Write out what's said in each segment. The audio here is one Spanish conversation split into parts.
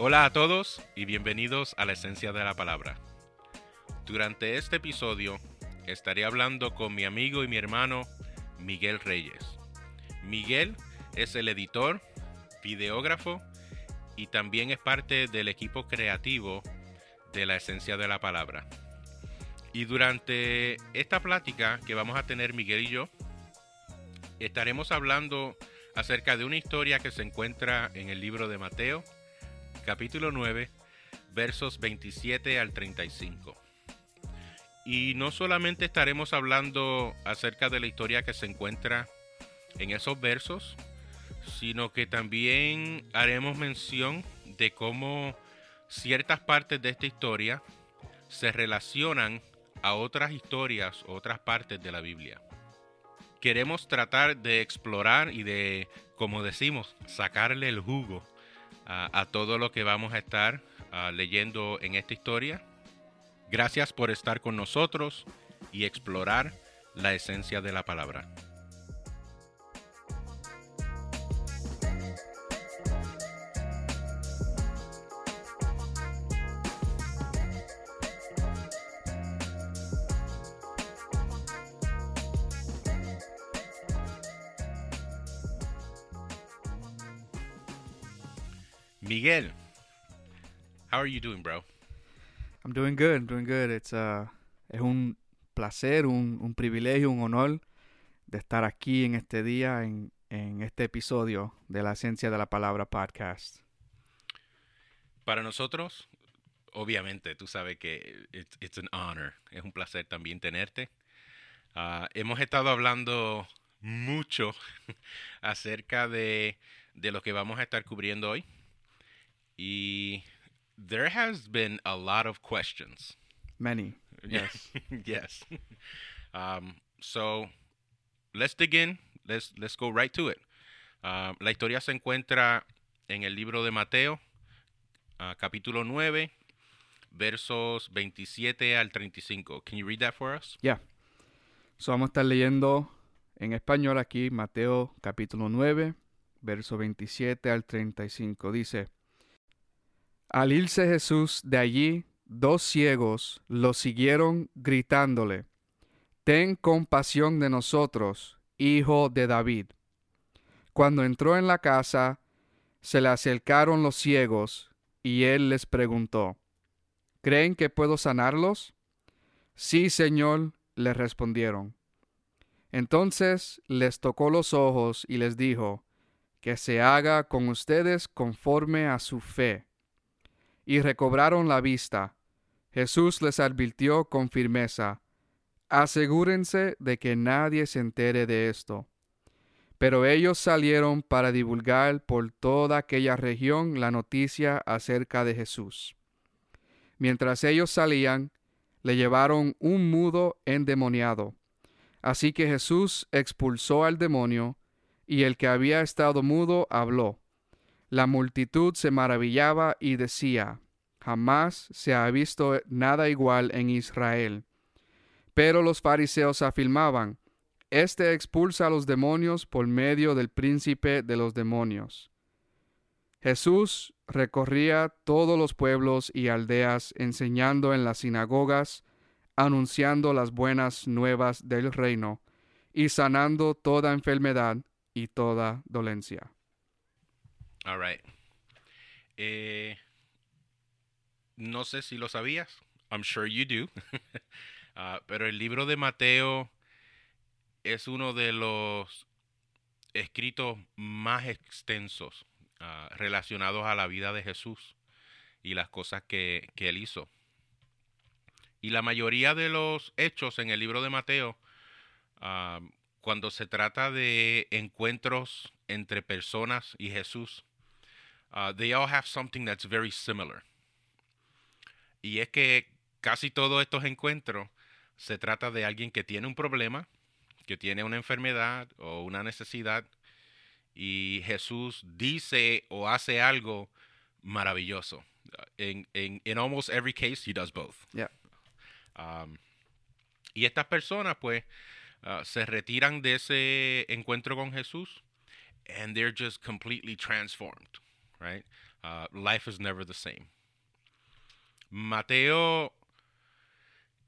Hola a todos y bienvenidos a la esencia de la palabra. Durante este episodio estaré hablando con mi amigo y mi hermano Miguel Reyes. Miguel es el editor, videógrafo y también es parte del equipo creativo de la esencia de la palabra. Y durante esta plática que vamos a tener Miguel y yo, estaremos hablando acerca de una historia que se encuentra en el libro de Mateo, capítulo 9, versos 27 al 35. Y no solamente estaremos hablando acerca de la historia que se encuentra en esos versos, sino que también haremos mención de cómo ciertas partes de esta historia se relacionan a otras historias, otras partes de la Biblia. Queremos tratar de explorar y de, como decimos, sacarle el jugo a, todo lo que vamos a estar leyendo en esta historia. Gracias por estar con nosotros y explorar la esencia de la palabra. Miguel, how are you doing, bro? I'm doing good. I'm doing good. It's uh, es un placer, un, un privilegio, un honor de estar aquí en este día, en, en este episodio de la Esencia de la Palabra podcast. Para nosotros, obviamente, tú sabes que it's, it's an honor. Es un placer también tenerte. Uh, hemos estado hablando mucho acerca de, de lo que vamos a estar cubriendo hoy. Y there has been a lot of questions. Many. Yes. yes. Um, so let's dig in. Let's let's go right to it. Uh, la historia se encuentra en el libro de Mateo, uh, capítulo 9, versos 27 al 35. Can you read that for us? Yeah. So vamos a estar leyendo en español aquí Mateo capítulo 9, verso 27 al 35. Dice, al irse Jesús de allí, dos ciegos lo siguieron gritándole, Ten compasión de nosotros, hijo de David. Cuando entró en la casa, se le acercaron los ciegos, y él les preguntó, ¿Creen que puedo sanarlos? Sí, Señor, le respondieron. Entonces les tocó los ojos y les dijo, Que se haga con ustedes conforme a su fe y recobraron la vista. Jesús les advirtió con firmeza, asegúrense de que nadie se entere de esto. Pero ellos salieron para divulgar por toda aquella región la noticia acerca de Jesús. Mientras ellos salían, le llevaron un mudo endemoniado. Así que Jesús expulsó al demonio, y el que había estado mudo habló la multitud se maravillaba y decía, jamás se ha visto nada igual en Israel. Pero los fariseos afirmaban, Este expulsa a los demonios por medio del príncipe de los demonios. Jesús recorría todos los pueblos y aldeas enseñando en las sinagogas, anunciando las buenas nuevas del reino y sanando toda enfermedad y toda dolencia. All right. Eh, no sé si lo sabías. I'm sure you do. uh, pero el libro de Mateo es uno de los escritos más extensos uh, relacionados a la vida de Jesús y las cosas que, que, él hizo. Y la mayoría de los hechos en el libro de Mateo, uh, cuando se trata de encuentros entre personas y Jesús, uh, they all have something that's very similar. Y es que casi todos estos encuentros se trata de alguien que tiene un problema, que tiene una enfermedad o una necesidad, y Jesús dice o hace algo maravilloso. In, in, in almost every case, he does both. Yeah. Um, y estas personas, pues, uh, se retiran de ese encuentro con Jesús and they're just completely transformed right? uh, life is never the same. Mateo,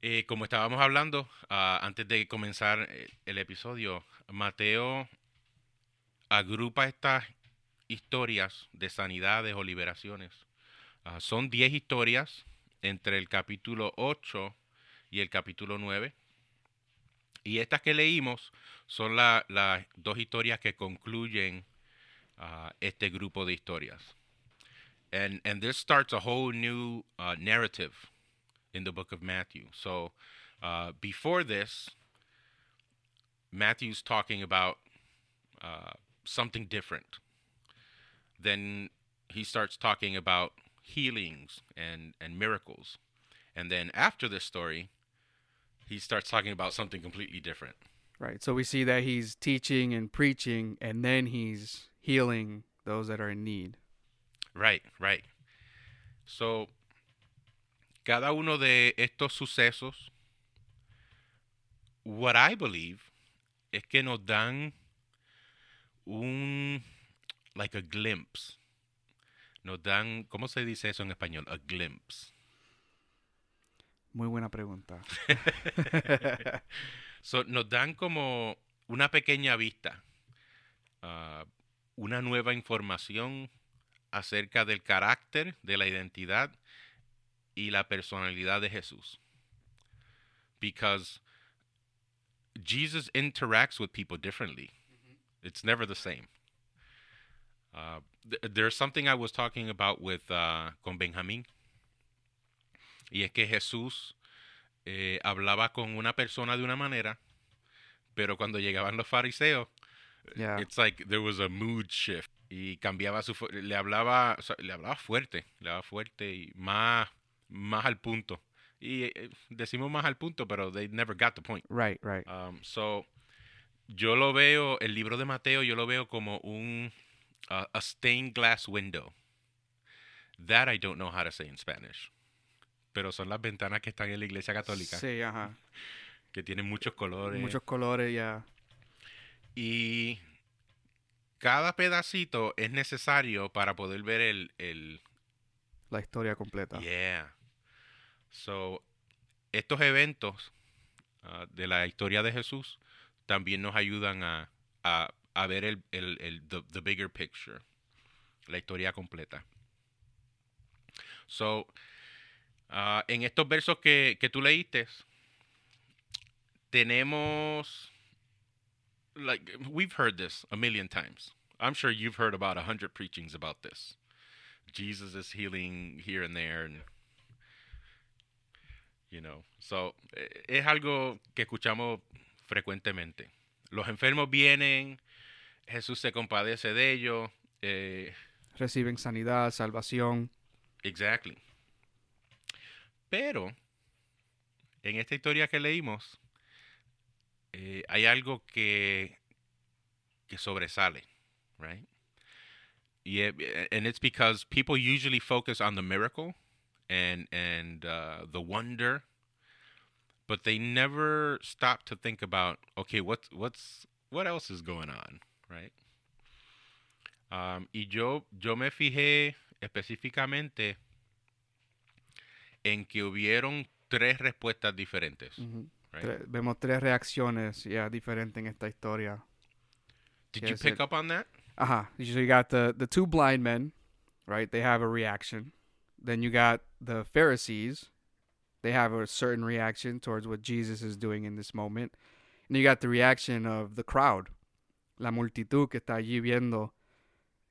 eh, como estábamos hablando uh, antes de comenzar eh, el episodio, Mateo agrupa estas historias de sanidades o liberaciones. Uh, son 10 historias entre el capítulo 8 y el capítulo 9. Y estas que leímos son las la dos historias que concluyen uh, este grupo de historias. And, and this starts a whole new uh, narrative in the book of Matthew. So uh, before this, Matthew's talking about uh, something different. Then he starts talking about healings and, and miracles. And then after this story, he starts talking about something completely different. Right. So we see that he's teaching and preaching, and then he's healing those that are in need. Right, right. So, cada uno de estos sucesos, what I believe, es que nos dan un, like a glimpse. Nos dan, ¿cómo se dice eso en español? A glimpse. Muy buena pregunta. so, nos dan como una pequeña vista, uh, una nueva información acerca del carácter, de la identidad y la personalidad de Jesús. Because Jesus interacts with people differently. It's never the same. Uh, th- there's something I was talking about with uh, con Benjamín. Y es que Jesús eh, hablaba con una persona de una manera, pero cuando llegaban los fariseos, Yeah. it's like there was a mood shift y cambiaba su le hablaba o sea, le hablaba fuerte le hablaba fuerte y más más al punto y eh, decimos más al punto pero they never got the point Right, right. um, so yo lo veo el libro de Mateo yo lo veo como un uh, a stained glass window that I don't know how to say in Spanish pero son las ventanas que están en la iglesia católica Sí, ajá. que tienen muchos colores Muchos colores, ya. Y cada pedacito es necesario para poder ver el, el La historia completa. yeah. So, estos eventos ah, de la historia de Jesús también nos ayudan a, a, a ver el, el, el the, the bigger picture, la historia completa. So, ah, en estos versos que, que tú leíste, tenemos like we've heard this a million times. I'm sure you've heard about a hundred preachings about this. Jesus is healing here and there, and you know, so eh, es algo que escuchamos frecuentemente. Los enfermos vienen, Jesús se compadece de ellos. Eh, Reciben sanidad, salvación. Exactly. Pero en esta historia que leímos eh, hay algo que que sobresale, right? Y eh, and it's because people usually focus on the miracle and and uh, the wonder, but they never stop to think about okay, what's what's what else is going on, right? Um, y yo, yo me fijé específicamente en que hubieron tres respuestas diferentes. Right? Tre- vemos tres reacciones ya diferentes en esta historia. Did you pick it- up on that? Ajá. So you got the, the two blind men, right? They have a reaction. Then you got the Pharisees. They have a certain reaction towards what Jesus is doing in this moment. And you got the reaction of the crowd, la multitud que está allí viendo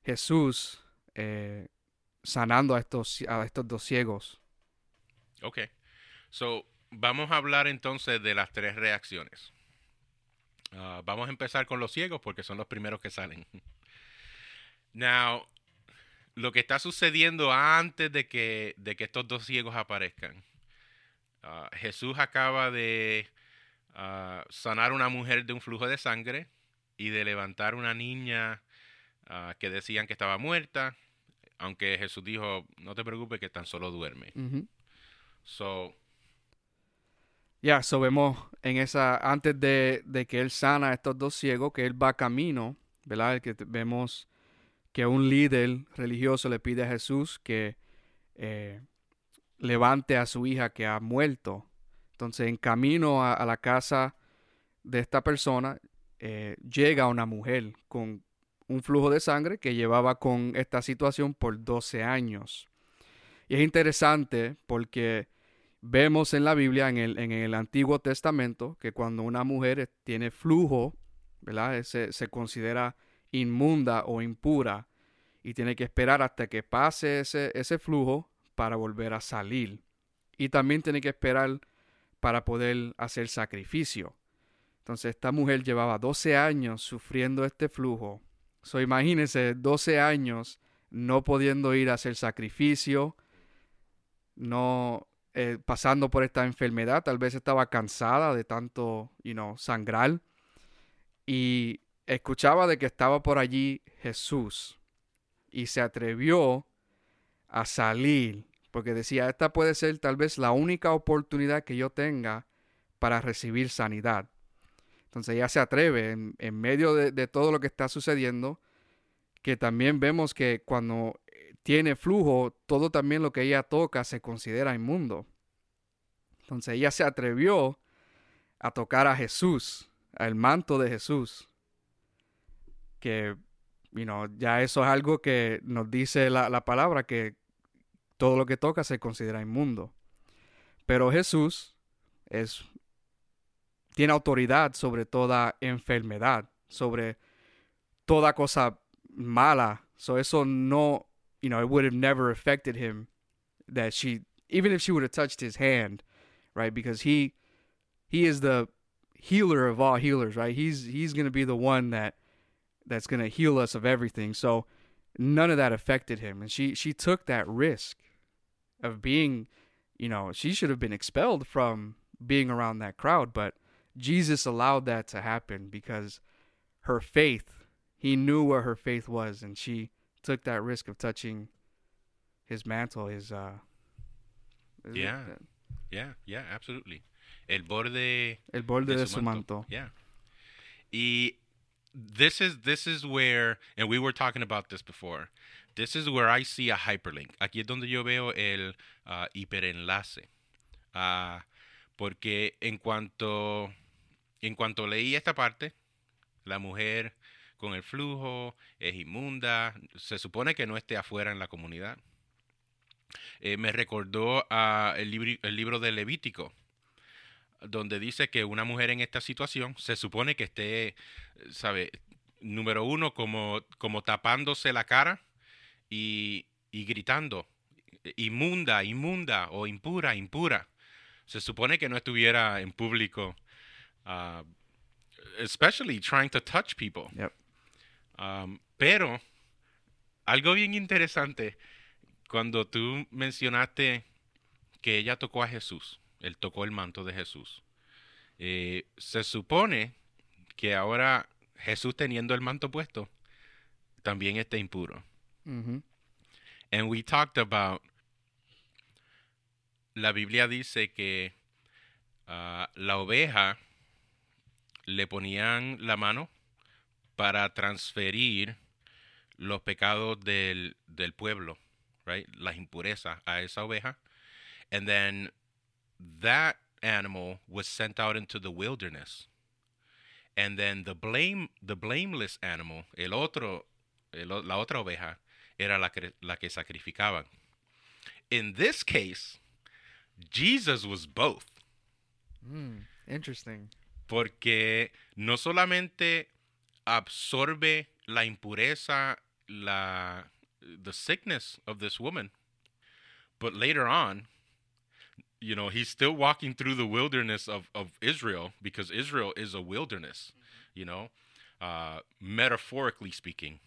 Jesús eh, sanando a estos, a estos dos ciegos. Ok. So, vamos a hablar entonces de las tres reacciones. Ah, vamos a empezar con los ciegos porque son los primeros que salen. Now, lo que está sucediendo antes de que, de que estos dos ciegos aparezcan. ah, Jesús acaba de ah, sanar una mujer de un flujo de sangre y de levantar una niña que decían que estaba muerta, aunque Jesús dijo, no te preocupes que tan solo duerme. So, Ya, so vemos en esa, antes de, de que él sana a estos dos ciegos, que él va camino, ¿verdad? Que vemos que un líder religioso le pide a Jesús que eh, levante a su hija que ha muerto. Entonces, en camino a, la casa de esta persona, eh, llega una mujer con un flujo de sangre que llevaba con esta situación por 12 años. Y es interesante porque vemos en la Biblia, en el, en el Antiguo Testamento, que cuando una mujer tiene flujo, ¿verdad? Se, se considera inmunda o impura y tiene que esperar hasta que pase ese, ese flujo para volver a salir. Y también tiene que esperar para poder hacer sacrificio. Entonces esta mujer llevaba 12 años sufriendo este flujo. So imagínense 12 años no pudiendo ir a hacer sacrificio, no eh, pasando por esta enfermedad, tal vez estaba cansada de tanto, you know, sangrar y escuchaba de que estaba por allí Jesús y se atrevió a salir porque decía, esta puede ser tal vez la única oportunidad que yo tenga para recibir sanidad. Entonces ella se atreve en, medio de, todo lo que está sucediendo, que también vemos que cuando tiene flujo, todo también lo que ella toca se considera inmundo. Entonces ella se atrevió a tocar a Jesús, al manto de Jesús, que you ya eso es algo que nos dice la, la palabra, que todo lo que toca se considera inmundo. Pero Jesús es, tiene autoridad sobre toda enfermedad, sobre toda cosa mala. So eso no, you know, it would have never affected him that she, even if she would have touched his hand, right? Because he, he is the healer of all healers, right? He's he's going to be the one that that's going to heal us of everything. So none of that affected him, and she she took that risk of being, you know, she should have been expelled from being around that crowd, but Jesus allowed that to happen because her faith, he knew where her faith was, and she took that risk of touching his mantle, his uh yeah. Yeah, yeah, absolutely. El borde El borde de, de su, manto. manto. Yeah. Y this is this is where and we were talking about this before. This is where I see a hyperlink. Aquí es donde yo veo el uh, hiperenlace. Uh, porque en cuanto, en cuanto leí esta parte, la mujer con el flujo es inmunda, se supone que no esté afuera en la comunidad. Eh, me recordó a el, libro, de Levítico, donde dice que una mujer en esta situación se supone que esté, ¿sabe? Número uno, como, como tapándose la cara y, y gritando, inmunda, inmunda o impura, impura. Se supone que no estuviera en público, uh, especially trying to touch people. Um, pero algo bien interesante cuando tú mencionaste que ella tocó a Jesús, él tocó el manto de Jesús. Eh, se supone que ahora Jesús teniendo el manto puesto también está impuro. And we talked about, la Biblia dice que uh, la oveja le ponían la mano para transferir los pecados del, del pueblo, right? Las impurezas a esa oveja. And then that animal was sent out into the wilderness. And then the blame the blameless animal, el otro el, la otra oveja era la que, la que sacrificaban. In this case, Jesus was both. Mm, interesting. Porque no solamente absorbe la impureza, la the sickness of this woman, but later on, you know, he's still walking through the wilderness of, of Israel because Israel is a wilderness, you know, uh, metaphorically speaking.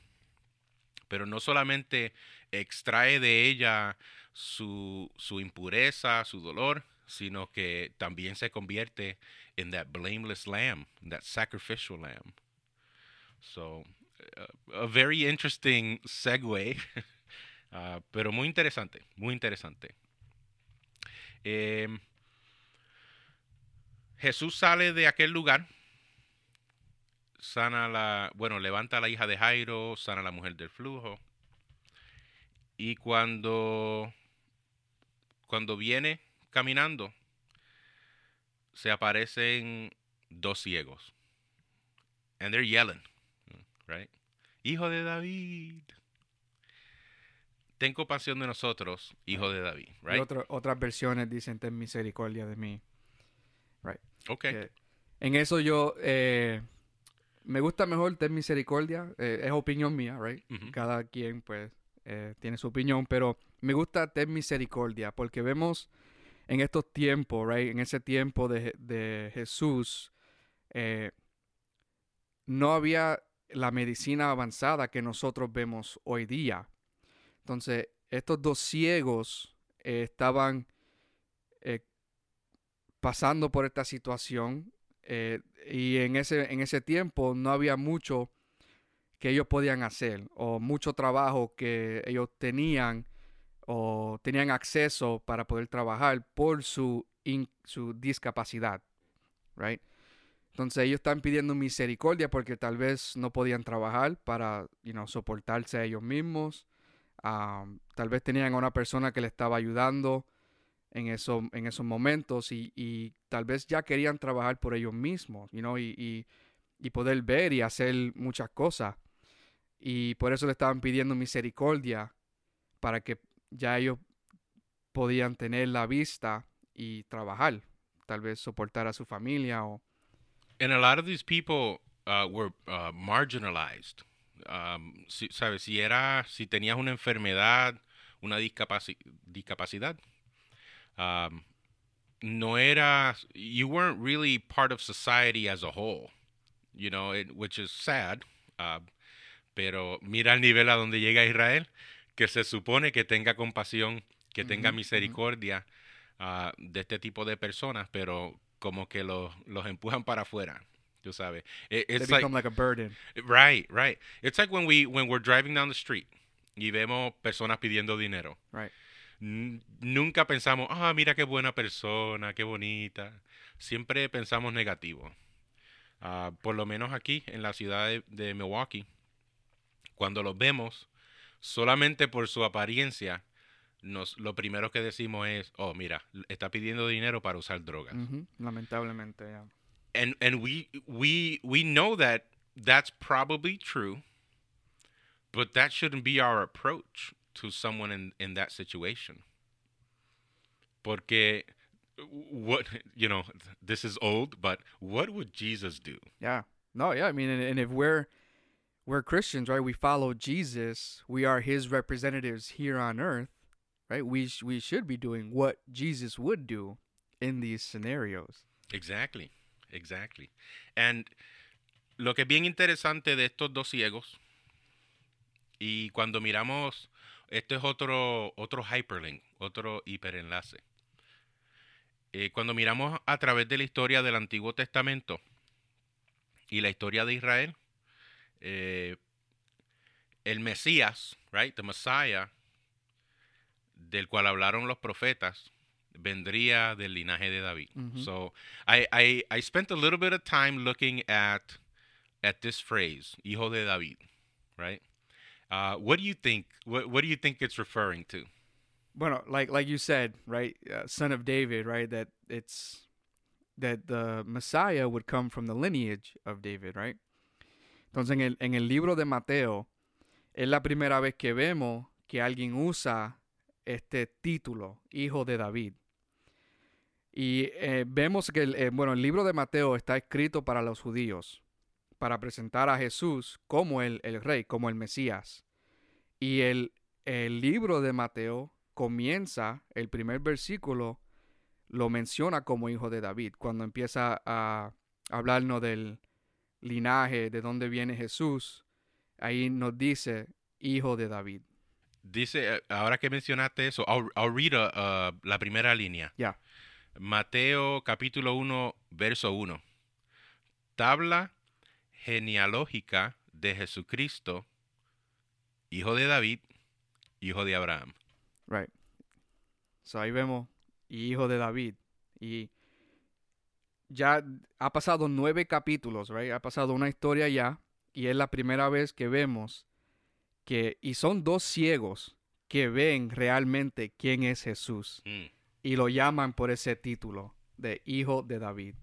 pero no solamente extrae de ella su, su impureza, su dolor, sino que también se convierte en that blameless lamb, that sacrificial lamb. So, uh, a very interesting segue, uh, pero muy interesante, muy interesante. Eh, Jesús sale de aquel lugar, sana la, bueno, levanta a la hija de Jairo, sana a la mujer del flujo. Y cuando, cuando viene caminando, se aparecen dos ciegos. And they're yelling, right? Hijo de David. Ten compasión de nosotros, hijo de David, Y right? otro- otras versiones dicen, ten misericordia de mí. Right. Okay. Que en eso yo, eh, me gusta mejor ten misericordia. eh, es opinión mía, right? Cada quien, pues, eh, tiene su opinión, pero me gusta ten misericordia porque vemos en estos tiempos, right? En ese tiempo de, de Jesús, eh, no había la medicina avanzada que nosotros vemos hoy día. Entonces, estos dos ciegos eh, estaban eh, pasando por esta situación eh, y en ese, en ese tiempo no había mucho que ellos podían hacer o mucho trabajo que ellos tenían o tenían acceso para poder trabajar por su, su discapacidad, right? Entonces ellos están pidiendo misericordia porque tal vez no podían trabajar para, soportarse a ellos mismos. Tal vez tenían a una persona que le estaba ayudando en, en esos momentos y, y tal vez ya querían trabajar por ellos mismos, y, y- y poder ver y hacer muchas cosas. Y por eso le estaban pidiendo misericordia para que ya ellos podían tener la vista y trabajar, tal vez soportar a su familia o... And a lot of these people uh, were uh, marginalized. Um, si, ¿Sabes? Si, era, si tenías una enfermedad, una discapaci- discapacidad, um, no era, you weren't really part of society as a whole, you know, it, which is sad. uh, pero mira el nivel a donde llega Israel, que se supone que tenga compasión, que tenga misericordia ah, de este tipo de personas, pero como que los, los empujan para afuera, tú sabes. It- They it's become like a burden. right, right. It's like when we when we're driving down the street y vemos personas pidiendo dinero. Right. N- Nunca pensamos, ah, mira qué buena persona, qué bonita. Siempre pensamos negativo. Ah, por lo menos aquí en la ciudad de, de Milwaukee, cuando los vemos, solamente por su apariencia, nos, lo primero que decimos es, oh, mira, está pidiendo dinero para usar drogas. Ujú, Lamentablemente, ya. and and we we we know that that's probably true but that shouldn't be our approach to someone in in that situation porque what you know this is old but what would jesus do Yeah. No, yeah. I mean, and, and if we're we're Christians, right? We follow Jesus. We are His representatives here on earth, right? We sh- we should be doing what Jesus would do in these scenarios. exactly exactly and lo que es bien interesante de estos dos ciegos y cuando miramos este es otro otro hyperlink otro hiperenlace Eh, cuando miramos a través de la historia del Antiguo Testamento y la historia de Israel, eh, el Mesías, right, the Messiah, del cual hablaron los profetas, vendría del linaje de David. So I, I, I spent a little bit of time looking at at this phrase, hijo de David, right? Uh, what do you think? What, what do you think it's referring to? Bueno, like like you said, right? Uh, son of David, right? That it's that the Messiah would come from the lineage of David, right? Entonces, en el, en el libro de Mateo, es la primera vez que vemos que alguien usa este título, hijo de David. Y eh, vemos que el, eh, bueno, el libro de Mateo está escrito para los judíos, para presentar a Jesús como el, el rey, como el Mesías. Y el, el libro de Mateo comienza, el primer versículo lo menciona como hijo de David, cuando empieza a hablarnos del linaje, de dónde viene Jesús, ahí nos dice hijo de David. Dice, eh, ahora que mencionaste eso, I'll, I'll read uh, la primera línea. Ya. Mateo capítulo 1, verso 1. Tabla genealógica de Jesucristo, hijo de David, hijo de Abraham. Right. So ahí vemos hijo de David. Y ya ha pasado nueve capítulos, right? Ha pasado una historia ya y es la primera vez que vemos que, y son dos ciegos que ven realmente quién es Jesús Mm. y lo llaman por ese título de Hijo de David.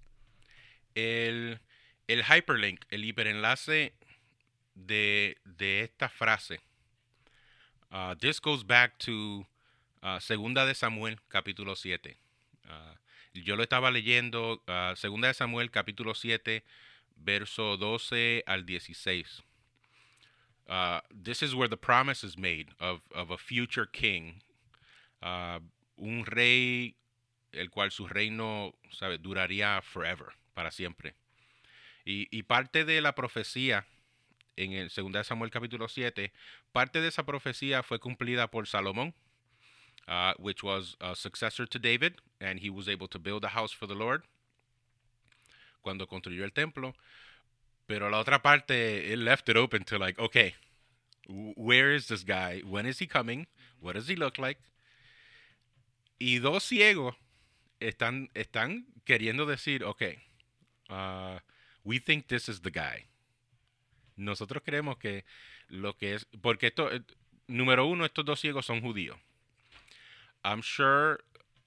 El, el hyperlink, el hiperenlace de, de esta frase. Uh, this goes back to uh, Segunda de Samuel, capítulo 7. Uh, yo lo estaba leyendo, uh, Segunda de Samuel, capítulo 7, verso 12 al 16. Uh, this is where the promise is made of, of a future king, uh, un rey el cual su reino sabe, duraría forever, para siempre. Y, y parte de la profecía en el 2 Samuel capítulo 7, parte de esa profecía fue cumplida por Salomón, uh, which was a successor to David, and he was able to build a house for the Lord cuando construyó el templo. Pero la otra parte, it left it open to like, okay, where is this guy? When is he coming? What does he look like? Y dos ciegos están, están queriendo decir, ok, uh, we think this is the guy. Nosotros creemos que lo que es, porque esto, eh, número uno, estos dos ciegos son judíos. I'm sure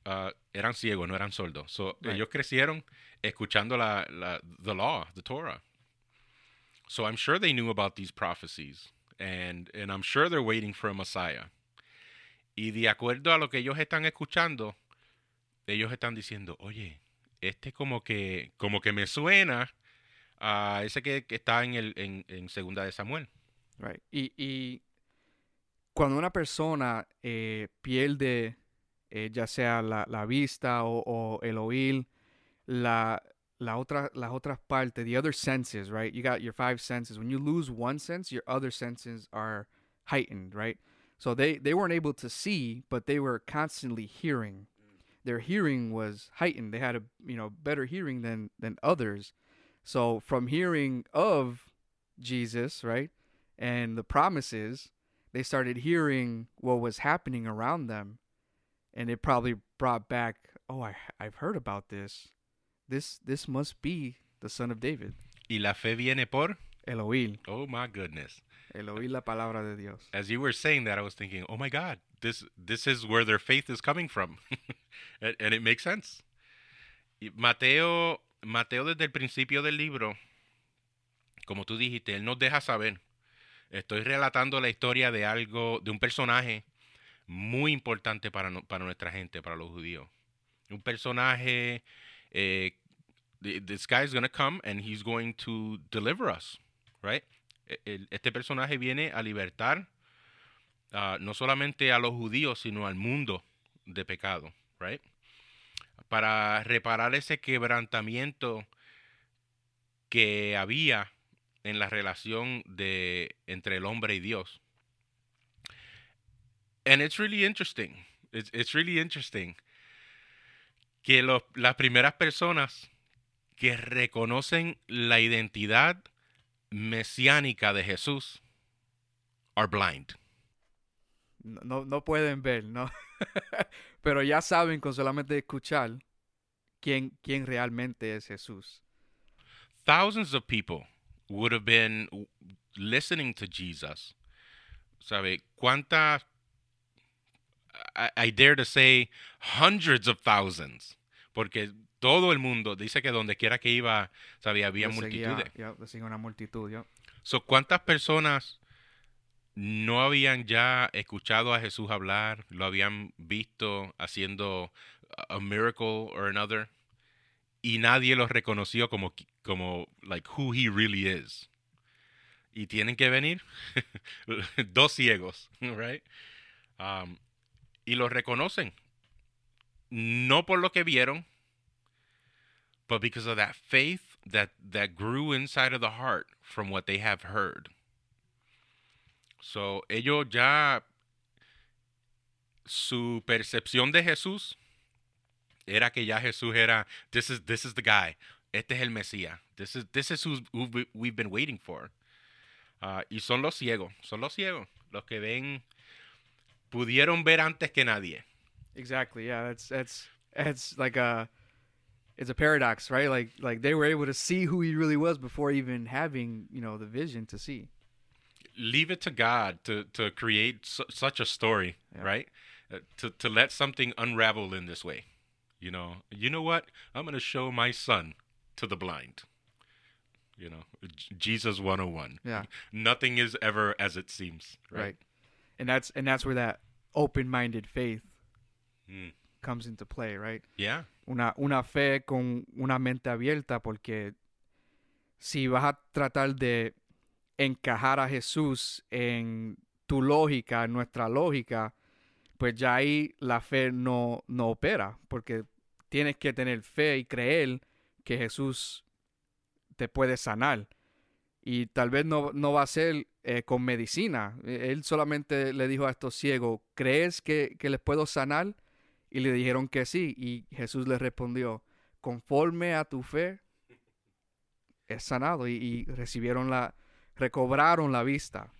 uh, eran ciegos, no eran sordos. So, Right. Ellos crecieron escuchando la, la, the law, the Torah. So I'm sure they knew about these prophecies. And, and I'm sure they're waiting for a Messiah. Y de acuerdo a lo que ellos están escuchando, ellos están diciendo, oye, este como que, como que me suena a ese que, que está en, el, en, Segunda de Samuel. Right. Y, y cuando una persona eh, pierde eh, ya sea la, la vista o, o el oír, la, la otra, las otras partes, the other senses, right? You got your five senses. When you lose one sense, your other senses are heightened, right? So they, they weren't able to see, but they were constantly hearing. Their hearing was heightened. They had a you know better hearing than than others. So from hearing of Jesus, right? and the promises, they started hearing what was happening around them, and it probably brought back, oh, I I've heard about this. This this must be the son of David. Y la fe viene por, El oír, oh my goodness. el oír la palabra de Dios. As you were saying that, I was thinking, oh my God, this, this is where their faith is coming from. and, and it makes sense. Mateo, Mateo desde el principio del libro, como tú dijiste, él nos deja saber. Estoy relatando la historia de algo, de un personaje muy importante para, no- para nuestra gente, para los judíos. Un personaje, eh, th- this guy is going to come and he's going to deliver us, right? E- Este personaje viene a libertar ah, no solamente a los judíos, sino al mundo de pecado, right? Para reparar ese quebrantamiento que había en la relación de entre el hombre y Dios. And it's really interesting. It's, it's really interesting que los- las primeras personas que reconocen la identidad mesiánica de Jesús are blind. No, no, pueden ver, ¿no? Pero ya saben con solamente escuchar quién, quién realmente es Jesús. thousands of people would have been listening to Jesus. ¿Sabe? ¿Cuántas? I, I dare to say hundreds of thousands. Porque todo el mundo dice que donde quiera que iba, ¿sabe? Había Le multitudes. seguía una multitud. So, ¿Cuántas personas no habían ya escuchado a Jesús hablar? Lo habían visto haciendo a miracle or another. Y nadie lo reconoció como, como like, who he really is. Y tienen que venir dos ciegos, right? Um, y lo reconocen. No por lo que vieron, but because of that faith that that grew inside of the heart from what they have heard. So, ellos ya su percepción de Jesús era que ya Jesús era this is this is the guy. Este es el Mesías. This is this is who, who we- we've been waiting for. Ah, y son los ciegos, son los ciegos, los que ven pudieron ver antes que nadie. Exactly. Yeah, that's that's that's like a it's a paradox, right? Like like they were able to see who he really was before even having you know the vision to see. Leave it to God to to create su- such a story, Yeah. right? Uh, to to let something unravel in this way. You know, you know what? I'm going to show my son to the blind. You know, J- Jesus 101. Yeah. Nothing is ever as it seems, Right. right? And that's and that's where that open-minded faith Mm. comes into play, right? Yeah. Una, una fe con una mente abierta porque si vas a tratar de encajar a Jesús en tu lógica, en nuestra lógica, pues ya ahí la fe no, no opera, porque tienes que tener fe y creer que Jesús te puede sanar. Y tal vez no, no va a ser eh, con medicina. Eh, Él solamente le dijo a estos ciegos, ¿crees que, que les puedo sanar? Y le dijeron que sí. Y Jesús les respondió, conforme a tu fe, es sanado. Y, recibieron la, recobraron la vista.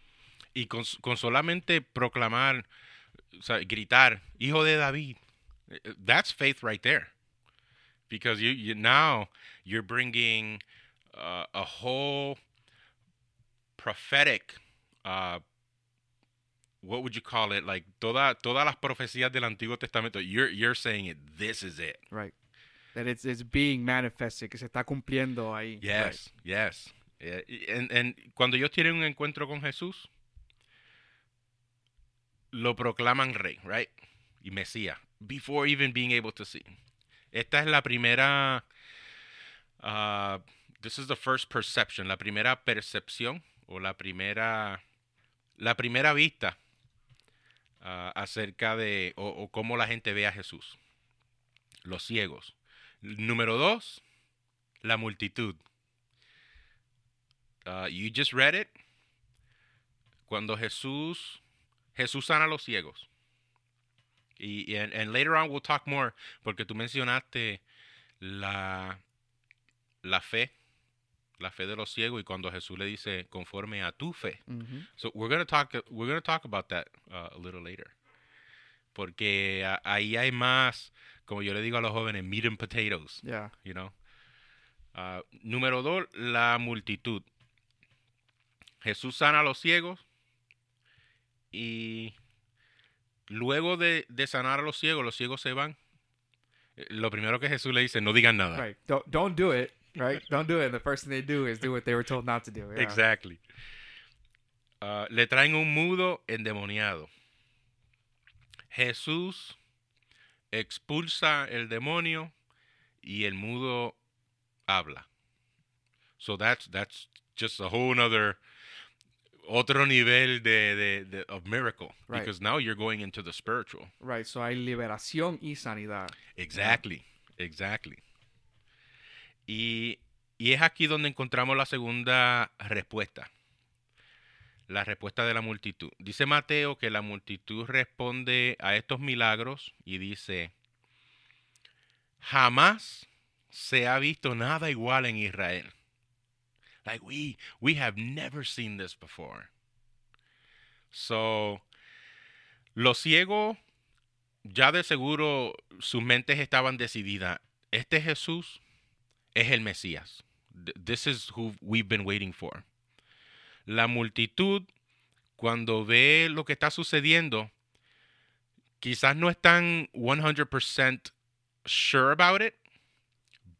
Y con, con solamente proclamar, o gritar, hijo de David, eh, eh, that's faith right there. Because you, you now you're bringing uh, a whole prophetic, uh, what would you call it? Like toda, todas las profecías del Antiguo Testamento, you're, you're saying it, this is it. Right. That it's, it's being manifested, que se está cumpliendo ahí. Right. Yes, yes. Eh, y- en- en- cuando ellos tienen un encuentro con Jesús, lo proclaman rey, right? Y Mesías, before even being able to see. Esta es la primera, uh, this is the first perception, la primera percepción o la primera, la primera vista uh, acerca de, o, cómo la gente ve a Jesús. Los ciegos. Número dos, la multitud. Uh, you just read it. Cuando Jesús Jesús sana a los ciegos. Y, y and, and later on we'll talk more porque tú mencionaste la la fe, la fe de los ciegos y cuando Jesús le dice conforme a tu fe. So we're gonna talk we're gonna talk about that uh, a little later. Porque ah, ahí hay más, como yo le digo a los jóvenes, meat and potatoes Yeah. you know. Ah, número dos, la multitud. Jesús sana a los ciegos y luego de, de sanar a los ciegos, los ciegos se van. Eh, Lo primero que Jesús le dice, no digan nada. Right. Don't, don't do it. Right. don't do it. And the first thing they do is do what they were told not to do. Yeah. Exactly. Ah, le traen un mudo endemoniado. Jesús expulsa el demonio y el mudo habla. So that's that's just a whole other otro nivel de, de, de of miracle Right. because now you're going into the spiritual. Right. So hay liberación y sanidad. Exactly, exactly. Y, es aquí donde encontramos la segunda respuesta. La respuesta de la multitud. Dice Mateo que la multitud responde a estos milagros y dice, jamás se ha visto nada igual en Israel. Like we, we have never seen this before. So, los ciegos ya de seguro sus mentes estaban decididas. Este Jesús es el Mesías. This is who we've been waiting for. La multitud, cuando ve lo que está sucediendo, quizás no están 100% sure about it,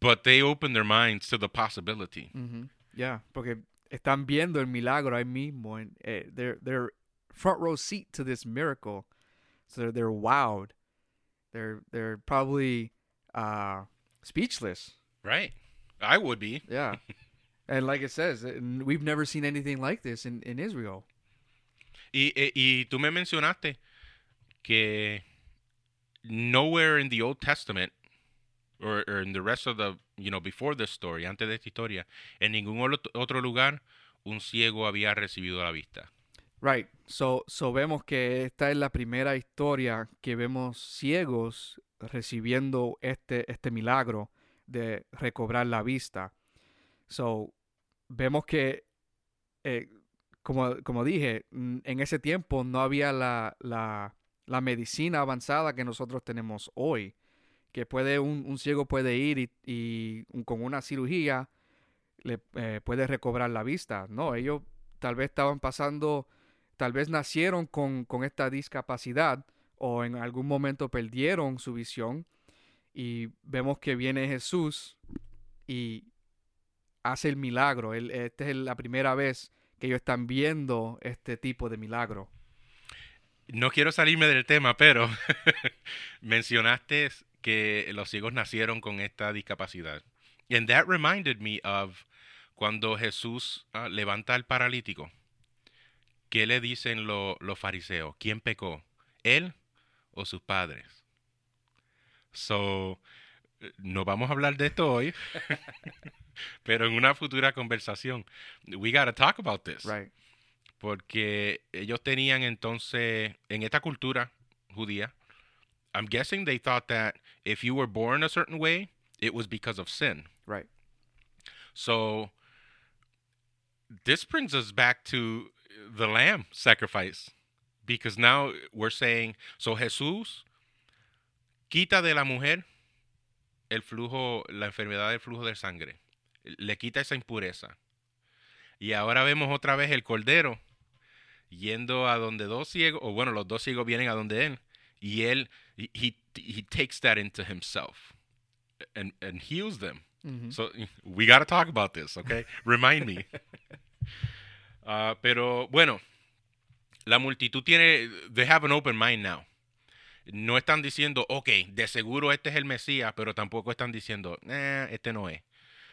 but they open their minds to the possibility. Ujú. Yeah. Porque están viendo el milagro ahí mismo. And, eh, they're, they're front row seat to this miracle. So they're, they're wowed. They're, they're probably uh, speechless. Right. I would be. Yeah. and like it says, eh, we've never seen anything like this in, in Israel. Y, y, y tú me mencionaste que nowhere in the Old Testament or, or in the rest of the, you know, before this story, antes de esta historia, en ningún otro lugar un ciego había recibido la vista. Right. So, so vemos que esta es la primera historia que vemos ciegos recibiendo este, este milagro de recobrar la vista. So, vemos que, eh, como, como dije, mm, en ese tiempo no había la, la, la medicina avanzada que nosotros tenemos hoy, que puede un, un ciego puede ir y, y con una cirugía le eh, puede recobrar la vista. No, ellos tal vez estaban pasando, tal vez nacieron con, con esta discapacidad o en algún momento perdieron su visión y vemos que viene Jesús y hace el milagro. Él, esta es la primera vez que ellos están viendo este tipo de milagro. No quiero salirme del tema, pero mencionaste que los ciegos nacieron con esta discapacidad. And that reminded me of cuando Jesús uh, levanta al paralítico. ¿Qué le dicen lo, los fariseos? ¿Quién pecó? ¿Él o sus padres? So, no vamos a hablar de esto hoy, pero en una futura conversación. We gotta talk about this. Right. Porque ellos tenían entonces, en esta cultura judía, I'm guessing they thought that if you were born a certain way, it was because of sin. Right. So this brings us back to the lamb sacrifice because now we're saying so Jesús quita de la mujer el flujo la enfermedad del flujo de sangre le quita esa impureza y ahora vemos otra vez el cordero yendo a donde dos ciegos o bueno los dos ciegos vienen a donde él y él he he takes that into himself and and heals them. So we got to talk about this, okay? Remind me. Ah, pero bueno, la multitud tiene, they have an open mind now. No están diciendo, ok, de seguro este es el Mesías, pero tampoco están diciendo, eh, este no es.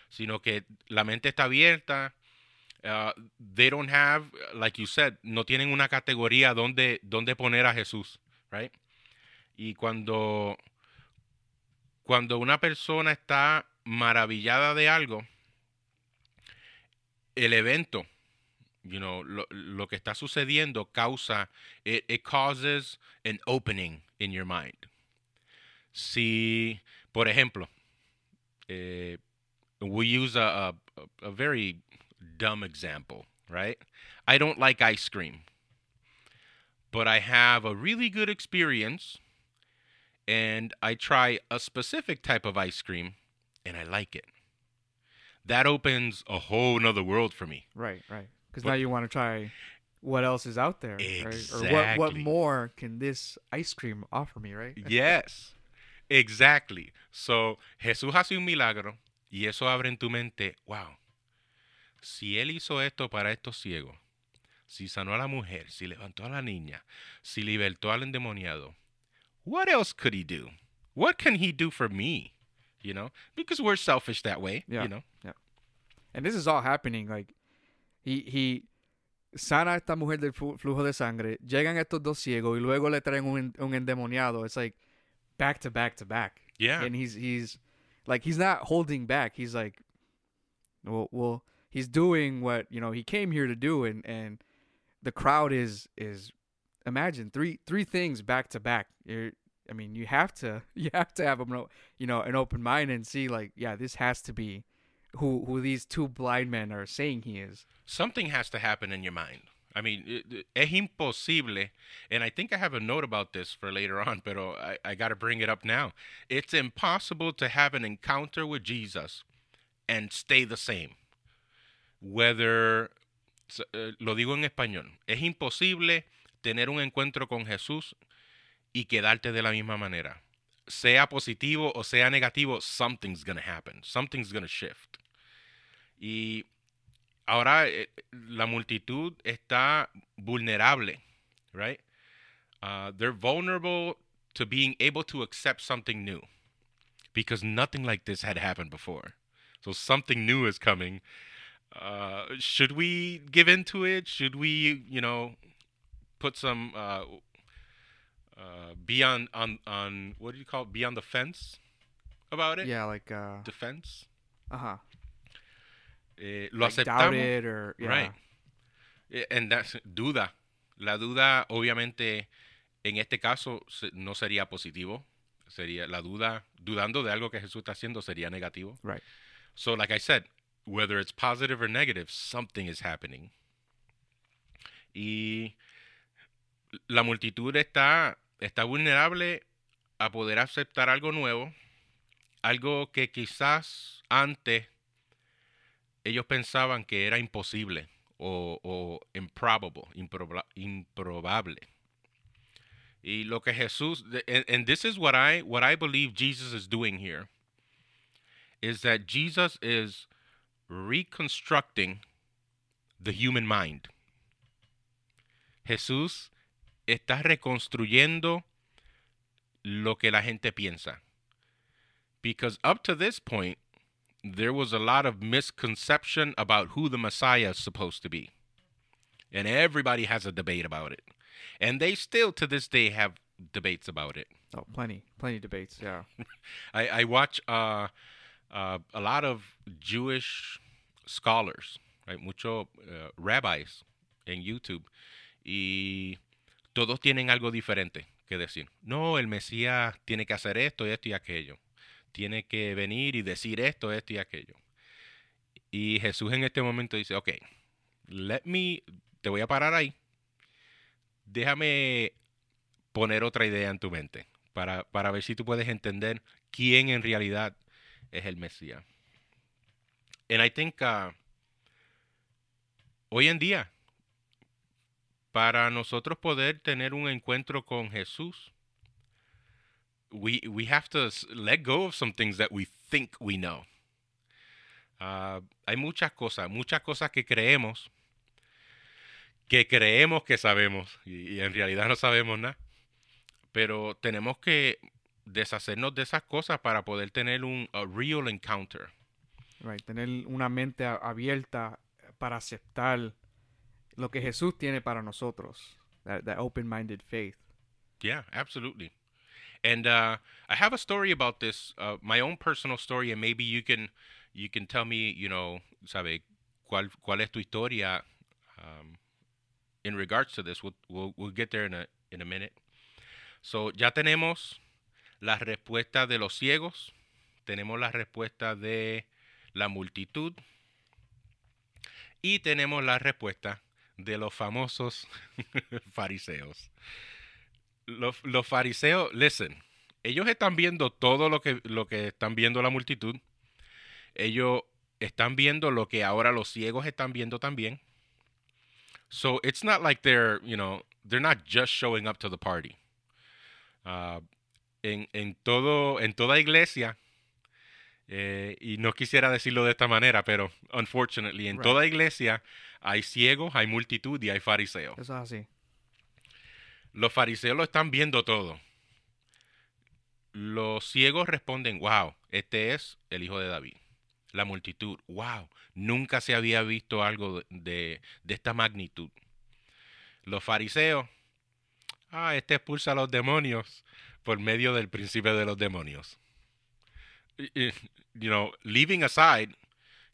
Sino que la mente está abierta. ah, they don't have, like you said, no tienen una categoría donde, donde poner a Jesús, right? Y cuando, cuando una persona está maravillada de algo, el evento, you know, lo, lo que está sucediendo causa, it, it causes an opening in your mind. Si, por ejemplo, eh, we use a, a, a very dumb example, right? I don't like ice cream, but I have a really good experience and I try a specific type of ice cream and I like it. That opens a whole nother world for me. Right, right. Because now you want to try what else is out there, right? Or what, what more can this ice cream offer me, right? Yes, exactly. So, Jesús hace un milagro y eso abre en tu mente, wow, si Él hizo esto para estos ciegos, si sanó a la mujer, si levantó a la niña, si libertó al endemoniado, what else could He do? What can He do for me? You know, because we're selfish that way, Yeah. you know. Yeah. And this is all happening. Like, he, he sana a esta mujer del flujo de sangre. Llegan estos dos ciegos y luego le traen un, un endemoniado. It's like back to back to back. Yeah. And he's he's like he's not holding back. He's like, well, well, he's doing what you know he came here to do, and and the crowd is is imagine three three things back to back. You're, I mean, you have to you have to have a you know an open mind and see like, yeah, this has to be who who these two blind men are saying he is. something has to happen in your mind. I mean, es imposible, and I think I have a note about this for later on, pero I, I got to bring it up now. It's impossible to have an encounter with Jesus and stay the same. Whether, eh, lo digo en español, es imposible tener un encuentro con Jesús y quedarte de la misma manera. Sea positivo o sea negativo, something's going to happen. Something's going to shift. Y ahora eh, la multitud está vulnerable, right? Uh, they're vulnerable to being able to accept something new because nothing like this had happened before. So something new is coming. Uh, should we give into it? Should we, you know, put some uh, uh, be on on on what do you call it? Be on the fence about it? Yeah, like uh, Defense. uh huh. Eh, lo Like doubt aceptamos. or yeah. Right. Eh, And that's duda. La duda, obviamente, en este caso no sería positivo. Sería la duda, dudando de algo que Jesús está haciendo, sería negativo. Right. So, like I said, whether it's positive or negative, something is happening. Y la multitud está, está vulnerable a poder aceptar algo nuevo algo que quizás antes ellos pensaban que era imposible o, o improbable, improba- improbable. Y lo que Jesús, and, and this is what I what I believe Jesus is doing here, is that Jesus is reconstructing the human mind. Jesús está reconstruyendo lo que la gente piensa. Because up to this point, there was a lot of misconception about who the Messiah is supposed to be. And everybody has a debate about it. And they still to this day have debates about it. Oh, plenty, plenty of debates. Yeah. I, I watch uh, uh, a lot of Jewish scholars, right? Muchos uh, rabbis en YouTube. Y todos tienen algo diferente que decir. No, el Mesías tiene que hacer esto, esto y aquello. Tiene que venir y decir esto, esto y aquello. Y Jesús en este momento dice, ok, let me, te voy a parar ahí. Déjame poner otra idea en tu mente para, para ver si tú puedes entender quién en realidad es el Mesías. And I think uh, hoy en día, para nosotros poder tener un encuentro con Jesús, we, we have to let go of some things that we think we know. Uh, hay muchas cosas, muchas cosas que creemos, que creemos que sabemos y- y en realidad no sabemos nada pero tenemos que deshacernos de esas cosas para poder tener un a real encounter. Right. Tener una mente abierta para aceptar lo que Jesús tiene para nosotros. That, that open-minded faith. Yeah, absolutely. And uh, I have a story about this, uh, my own personal story, and maybe you can you can tell me, you know, sabe cuál cuál es tu historia um, in regards to this. We'll, we'll we'll get there in a in a minute. So ya tenemos la respuesta de los ciegos, tenemos la respuesta de la multitud y tenemos la respuesta de los famosos fariseos. Los, los fariseos, listen, ellos están viendo todo lo que, lo que están viendo la multitud. Ellos están viendo lo que ahora los ciegos están viendo también. So it's not like they're, you know, they're not just showing up to the party. Ah, en, en, todo, en toda iglesia, eh, y no quisiera decirlo de esta manera, pero unfortunately, en Right. toda iglesia hay ciegos, hay multitud y hay fariseos. Eso es así. Los fariseos lo están viendo todo. Los ciegos responden, wow, este es el hijo de David. La multitud, wow, nunca se había visto algo de, de esta magnitud. Los fariseos, ah, este expulsa a los demonios por medio del principio de los demonios. You know, leaving aside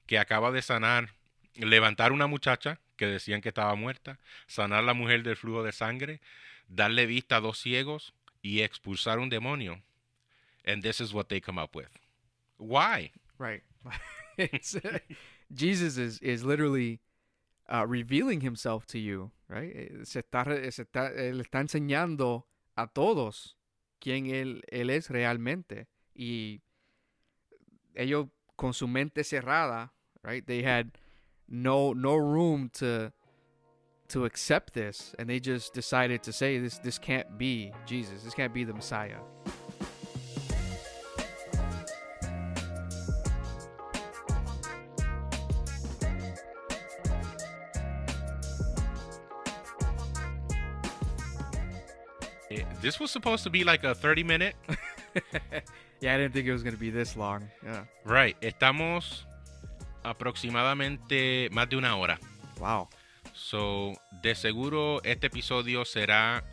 que acaba de sanar, levantar una muchacha que decían que estaba muerta, sanar la mujer del flujo de sangre, darle vista a dos ciegos y expulsar un demonio. And this is what they come up with. Why? Right. It's, Jesus is is literally uh, revealing himself to you, right? Eh, Se está, se está, él está enseñando a todos quién él, él es realmente. Y ellos con su mente cerrada, right? They had no no room to to accept this, and they just decided to say this this can't be Jesus. This can't be the Messiah. Eh, This was supposed to be like a 30 minute. yeah, I didn't think it was gonna be this long. Yeah. Right. Estamos aproximadamente más de una hora. Wow. So, de seguro este episodio será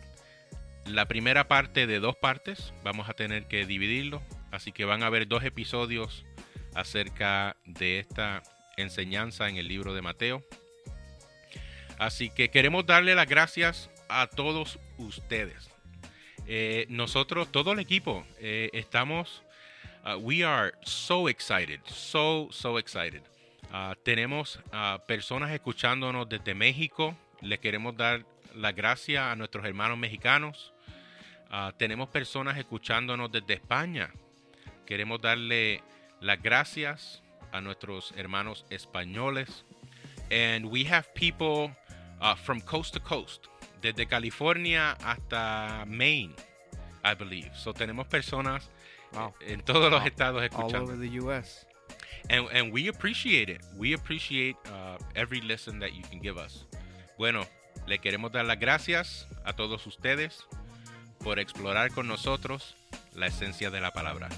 la primera parte de dos partes. Vamos a tener que dividirlo. Así que van a haber dos episodios acerca de esta enseñanza en el libro de Mateo. Así que queremos darle las gracias a todos ustedes. Eh, nosotros, todo el equipo, eh, estamos, uh, we are so excited, so, so excited. Ah, tenemos ah, personas escuchándonos desde México. Les queremos dar las gracias a nuestros hermanos mexicanos. Ah, tenemos personas escuchándonos desde España. queremos darle las gracias a nuestros hermanos españoles. And we have people uh, from coast to coast, desde California hasta Maine, I believe. So tenemos personas Wow. en todos los estados All escuchando. over the U.S. And, and we appreciate it. We appreciate uh, every listen that you can give us. Bueno, le queremos dar las gracias a todos ustedes por explorar con nosotros la esencia de la palabra.